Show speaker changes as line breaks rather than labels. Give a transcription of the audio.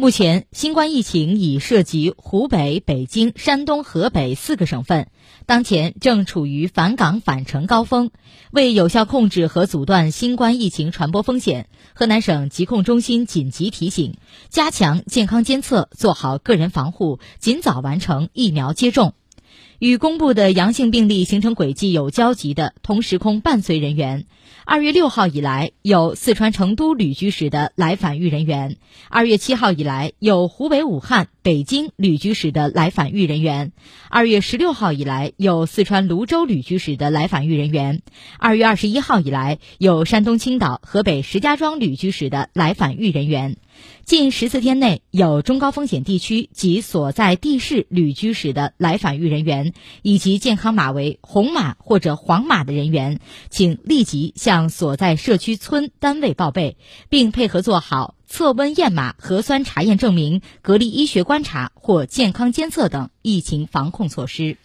目前，新冠疫情已涉及湖北、北京、山东、河北四个省份，当前正处于返岗返程高峰。为有效控制和阻断新冠疫情传播风险，河南省疾控中心紧急提醒：加强健康监测，做好个人防护，尽早完成疫苗接种。与公布的阳性病例形成轨迹有交集的同时空伴随人员，二月六号以来有四川成都旅居史的来返豫人员；二月七号以来有湖北武汉、北京旅居史的来返豫人员；二月十六号以来有四川泸州旅居史的来返豫人员；二月二十一号以来有山东青岛、河北石家庄旅居史的来返豫人员。近十四天内有中高风险地区及所在地市旅居史的来返豫人员，以及健康码为红码或者黄码的人员，请立即向所在社区村单位报备，并配合做好测温验码、核酸查验证明、隔离医学观察或健康监测等疫情防控措施。